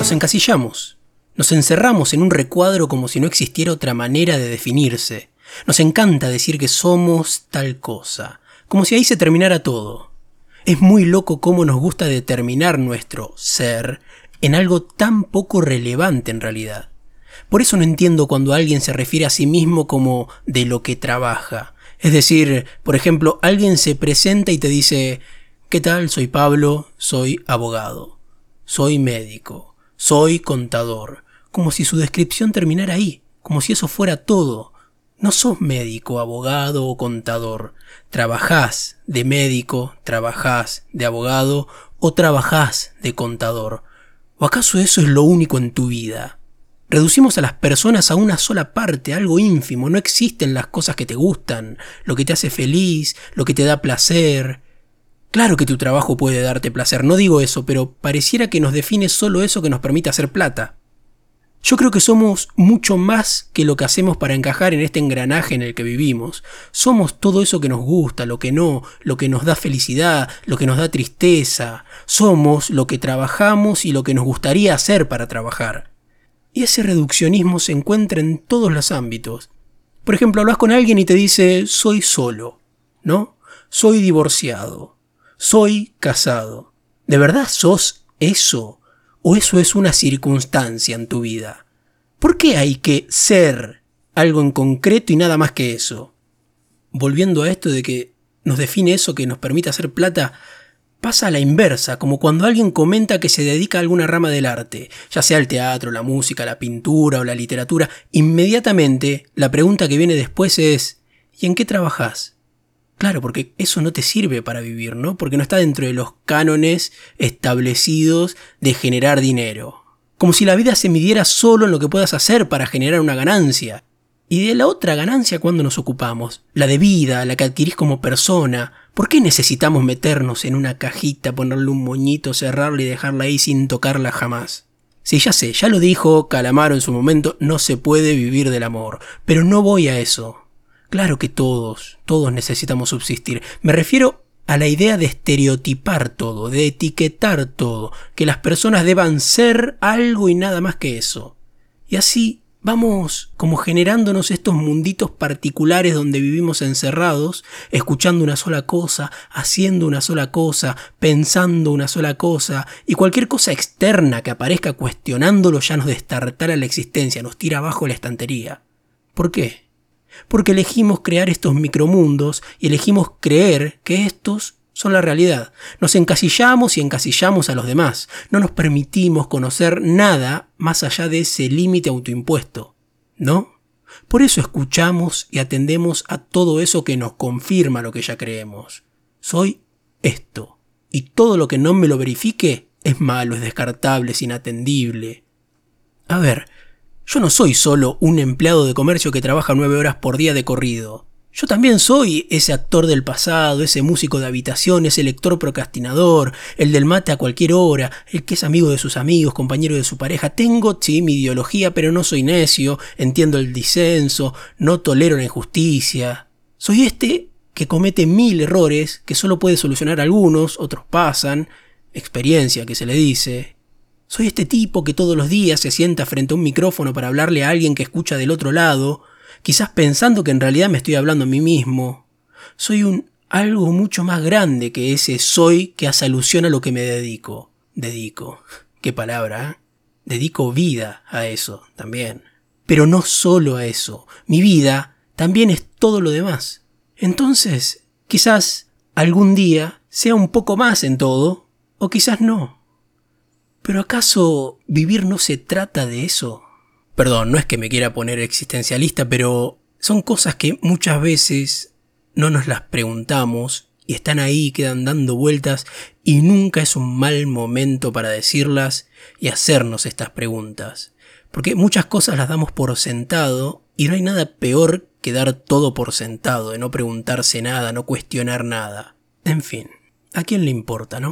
Nos encasillamos, nos encerramos en un recuadro como si no existiera otra manera de definirse. Nos encanta decir que somos tal cosa, como si ahí se terminara todo. Es muy loco cómo nos gusta determinar nuestro ser en algo tan poco relevante en realidad. Por eso no entiendo cuando alguien se refiere a sí mismo como de lo que trabaja. Es decir, por ejemplo, alguien se presenta y te dice, ¿qué tal? Soy Pablo, soy abogado, soy médico, soy contador, como si su descripción terminara ahí, como si eso fuera todo. No sos médico, abogado o contador. Trabajás de médico, trabajás de abogado o trabajás de contador. ¿O acaso eso es lo único en tu vida? Reducimos a las personas a una sola parte, algo ínfimo. No existen las cosas que te gustan, lo que te hace feliz, lo que te da placer. Claro que tu trabajo puede darte placer, no digo eso, pero pareciera que nos define solo eso que nos permite hacer plata. Yo creo que somos mucho más que lo que hacemos para encajar en este engranaje en el que vivimos. Somos todo eso que nos gusta, lo que no, lo que nos da felicidad, lo que nos da tristeza. Somos lo que trabajamos y lo que nos gustaría hacer para trabajar. Y ese reduccionismo se encuentra en todos los ámbitos. Por ejemplo, hablas con alguien y te dice, soy solo, ¿no? Soy divorciado, soy casado. ¿De verdad sos eso? ¿O eso es una circunstancia en tu vida? ¿Por qué hay que ser algo en concreto y nada más que eso? Volviendo a esto de que nos define eso que nos permite hacer plata, pasa a la inversa, como cuando alguien comenta que se dedica a alguna rama del arte, ya sea el teatro, la música, la pintura o la literatura, inmediatamente la pregunta que viene después es ¿y en qué trabajas? Claro, porque eso no te sirve para vivir, ¿no? Porque no está dentro de los cánones establecidos de generar dinero. Como si la vida se midiera solo en lo que puedas hacer para generar una ganancia. Y de la otra ganancia, cuando nos ocupamos? La de vida, la que adquirís como persona. ¿Por qué necesitamos meternos en una cajita, ponerle un moñito, cerrarla y dejarla ahí sin tocarla jamás? Sí, ya sé, ya lo dijo Calamaro en su momento, no se puede vivir del amor. Pero no voy a eso. Claro que todos, todos necesitamos subsistir. Me refiero a la idea de estereotipar todo, de etiquetar todo, que las personas deban ser algo y nada más que eso. Y así vamos como generándonos estos munditos particulares donde vivimos encerrados, escuchando una sola cosa, haciendo una sola cosa, pensando una sola cosa, y cualquier cosa externa que aparezca cuestionándolo ya nos destartara la existencia, nos tira abajo la estantería. ¿Por qué? Porque elegimos crear estos micromundos y elegimos creer que estos son la realidad. Nos encasillamos y encasillamos a los demás. No nos permitimos conocer nada más allá de ese límite autoimpuesto. ¿No? Por eso escuchamos y atendemos a todo eso que nos confirma lo que ya creemos. Soy esto. Y todo lo que no me lo verifique es malo, es descartable, es inatendible. A ver, yo no soy solo un empleado de comercio que trabaja nueve horas por día de corrido. Yo también soy ese actor del pasado, ese músico de habitación, ese lector procrastinador, el del mate a cualquier hora, el que es amigo de sus amigos, compañero de su pareja. Tengo, sí, mi ideología, pero no soy necio, entiendo el disenso, no tolero la injusticia. Soy este que comete mil errores, que solo puede solucionar algunos, otros pasan, experiencia que se le dice. Soy este tipo que todos los días se sienta frente a un micrófono para hablarle a alguien que escucha del otro lado, quizás pensando que en realidad me estoy hablando a mí mismo. Soy un algo mucho más grande que ese soy que hace alusión a lo que me dedico. Dedico. Qué palabra, ¿eh? Dedico vida a eso también. Pero no solo a eso. Mi vida también es todo lo demás. Entonces, quizás algún día sea un poco más en todo, o quizás no. Pero ¿acaso vivir no se trata de eso? Perdón, no es que me quiera poner existencialista, pero son cosas que muchas veces no nos las preguntamos y están ahí, quedan dando vueltas y nunca es un mal momento para decirlas y hacernos estas preguntas. Porque muchas cosas las damos por sentado y no hay nada peor que dar todo por sentado, de no preguntarse nada, no cuestionar nada. En fin, ¿a quién le importa, no?